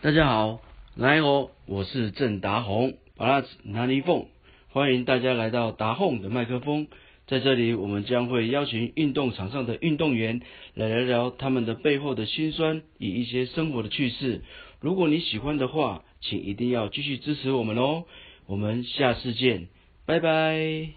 大家好，来哦，我是郑达宏，巴拉子南尼凤，欢迎大家来到达宏的麦克风。在这里，我们将会邀请运动场上的运动员来聊聊他们的背后的辛酸与一些生活的趣事。如果你喜欢的话，请一定要继续支持我们哦。我们下次见，拜拜。